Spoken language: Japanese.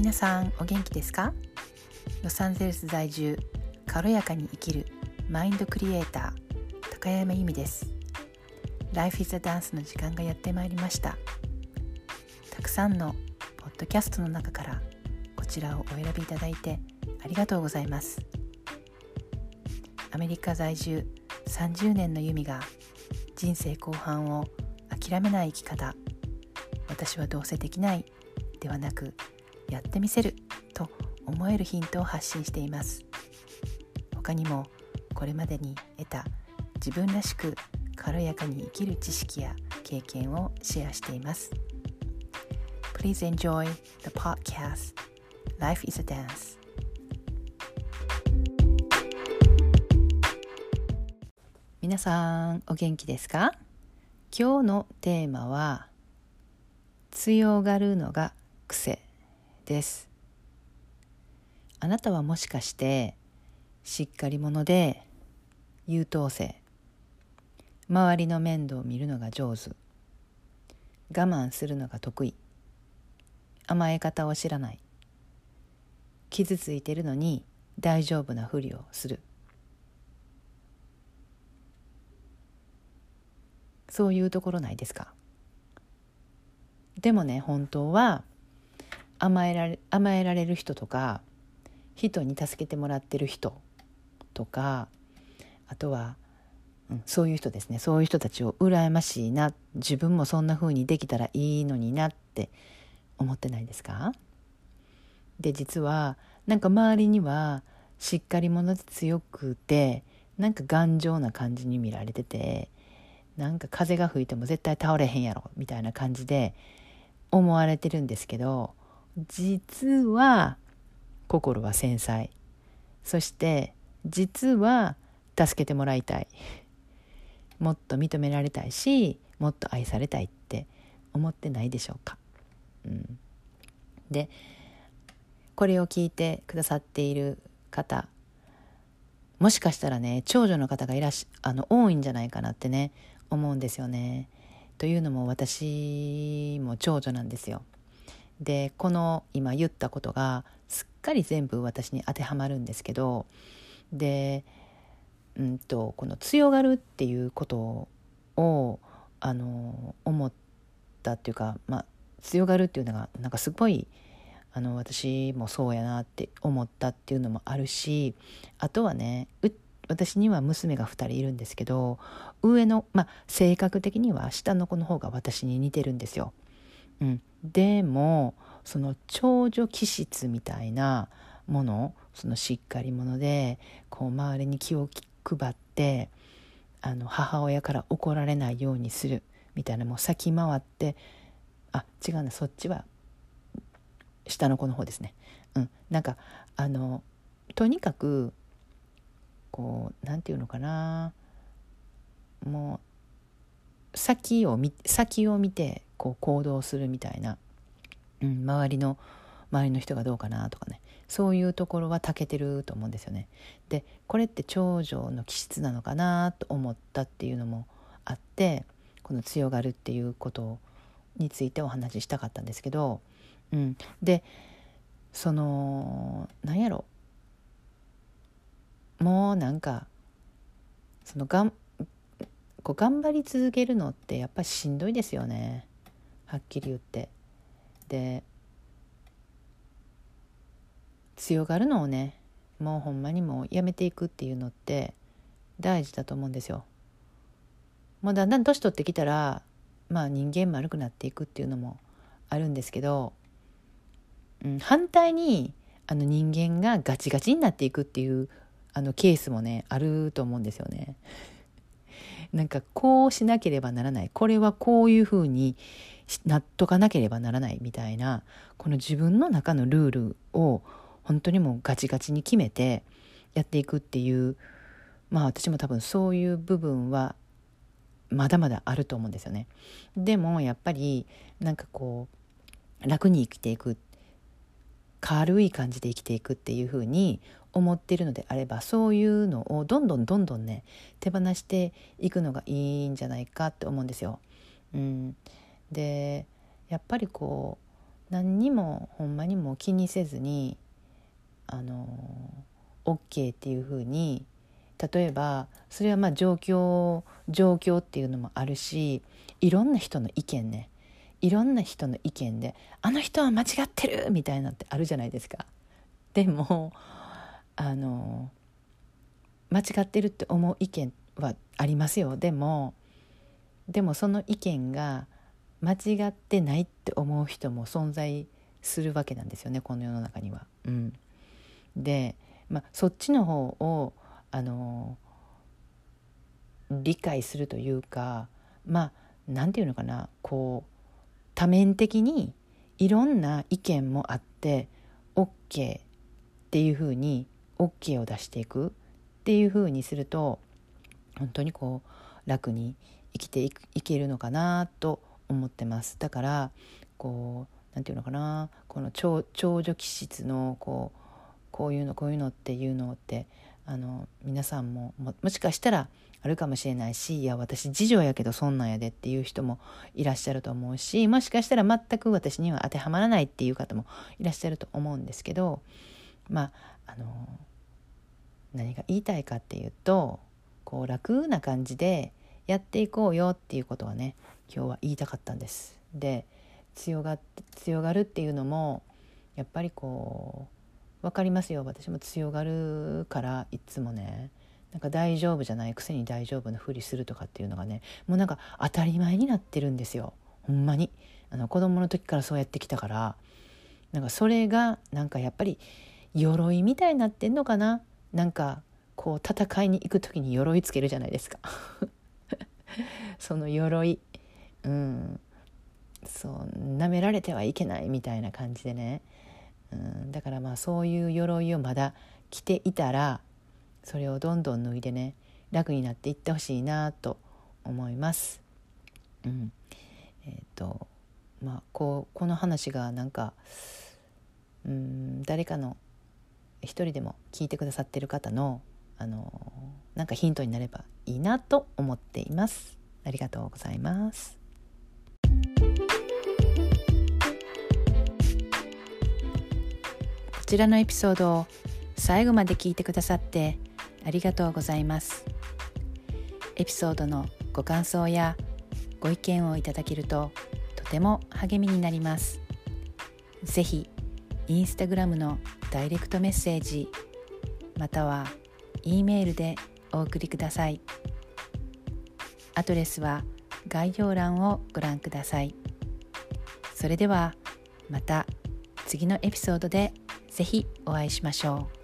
皆さんお元気ですか？ロサンゼルス在住軽やかに生きるマインドクリエイター高山由美です。Life is a Dance の時間がやってまいりました。たくさんのポッドキャストの中からこちらをお選びいただいてありがとうございます。アメリカ在住30年の由美が人生後半を諦めない生き方。私はどうせできないではなくやってみせると思えるヒントを発信しています。他にもこれまでに得た自分らしく軽やかに生きる知識や経験をシェアしています。Please enjoy the podcast. Life is a Dance. 皆さんお元気ですか？今日のテーマは強がるのが癖。です。あなたはもしかしてしっかり者で優等生。周りの面倒を見るのが上手。我慢するのが得意。甘え方を知らない。傷ついてるのに大丈夫なふりをする。そういうところないですか？でもね本当は甘えられ甘えられる人とか人に助けてもらってる人とかあとは、うん、そういう人ですね。そういう人たちを羨ましいな自分もそんな風にできたらいいのになって思ってないですか？で実はなんか周りにはしっかり者で強くてなんか頑丈な感じに見られててなんか風が吹いても絶対倒れへんやろみたいな感じで思われてるんですけど実は心は繊細そして実は助けてもらいたい もっと認められたいしもっと愛されたいって思ってないでしょうか。うん、でこれを聞いてくださっている方もしかしたらね長女の方がいらしあの多いんじゃないかなってね思うんですよね。というのも私も長女なんですよ。でこの今言ったことがすっかり全部私に当てはまるんですけどで、うんと、この強がるっていうことをあの思ったっていうか、まあ、強がるっていうのがなんかすごいあの私もそうやなって思ったっていうのもあるしあとはね私には娘が2人いるんですけど上の、まあ、性格的には下の子の方が私に似てるんですよ。うん、でもその長女気質みたいなものそのしっかり者でこう周りに気を配ってあの母親から怒られないようにするみたいなもう先回ってあ違うなそっちは下の子の方ですね。うん、なんかあのとにかくこう何て言うのかなもう先を見先を見てこう行動するみたいな、うん、周りの周りの人がどうかなとかねそういうところは長けてると思うんですよね。でこれって長女の気質なのかなと思ったっていうのもあってこの強がるっていうことについてお話ししたかったんですけど、うん、でその何やろもうなんかそのがんこう頑張り続けるのってやっぱりしんどいですよねはっきり言って。で強がるのをねもうほんまにもうやめていくっていうのって大事だと思うんですよ。もうだんだん年取ってきたらまあ人間丸くなっていくっていうのもあるんですけど、うん、反対にあの人間がガチガチになっていくっていうあのケースもねあると思うんですよね。なんかこうしなければならないこれはこういうふうになっとかなければならないみたいなこの自分の中のルールを本当にもうガチガチに決めてやっていくっていうまあ私も多分そういう部分はまだまだあると思うんですよね。でもやっぱりなんかこう楽に生きていく軽い感じで生きていくっていうふうに思っているのであればそういうのをどんどんどんどんね手放していくのがいいんじゃないかって思うんですよ。うん、でやっぱりこう何にもほんまにも気にせずにあの OK っていうふうに例えばそれはまあ状況状況っていうのもあるしいろんな人の意見ねいろんな人の意見で「あの人は間違ってる!」みたいなってあるじゃないですか。でもあの間違ってるって思う意見はありますよでもでもその意見が間違ってないって思う人も存在するわけなんですよねこの世の中には。うん、で、まあ、そっちの方をあの理解するというかまあ何て言うのかなこう多面的にいろんな意見もあって OK っていうふうに OK を出していくっていうふうにすると本当にこう楽に生きていけるのかなと思ってます。だからこう何て言うのかなこの長女気質のこうこういうのこういうのっていうのってあの皆さんももしかしたらあるかもしれないしいや私次女やけどそんなんやでっていう人もいらっしゃると思うしもしかしたら全く私には当てはまらないっていう方もいらっしゃると思うんですけどまああの何が言いたいかっていうとこう楽な感じでやっていこうよっていうことはね今日は言いたかったんです。で強が強がるっていうのもやっぱりこう分かりますよ。私も強がるからいつもね。なんか大丈夫じゃないくせに大丈夫なふりするとかっていうのがねもうなんか当たり前になってるんですよ。ほんまに。あの子供の時からそうやってきたから。なんかそれがなんかやっぱり鎧みたいになってんのかな。なんかこう戦いに行く時に鎧つけるじゃないですか。その鎧。うん。そう舐められてはいけないみたいな感じでね、ん、だからまあそういう鎧をまだ着ていたらそれをどんどん脱いでね楽になっていってほしいなと思います。うん、えっ、ー、とまあこうこの話がなんかうん誰かの一人でも聞いてくださってる方のあのなんかヒントになればいいなと思っています。ありがとうございます。ちらのエピソードを最後まで聞いてくださってありがとうございます。エピソードのご感想やご意見をいただけるととても励みになります。ぜひインスタグラムのダイレクトメッセージまたは E メールでお送りください。アドレスは概要欄をご覧ください。それではまた次のエピソードでぜひお会いしましょう。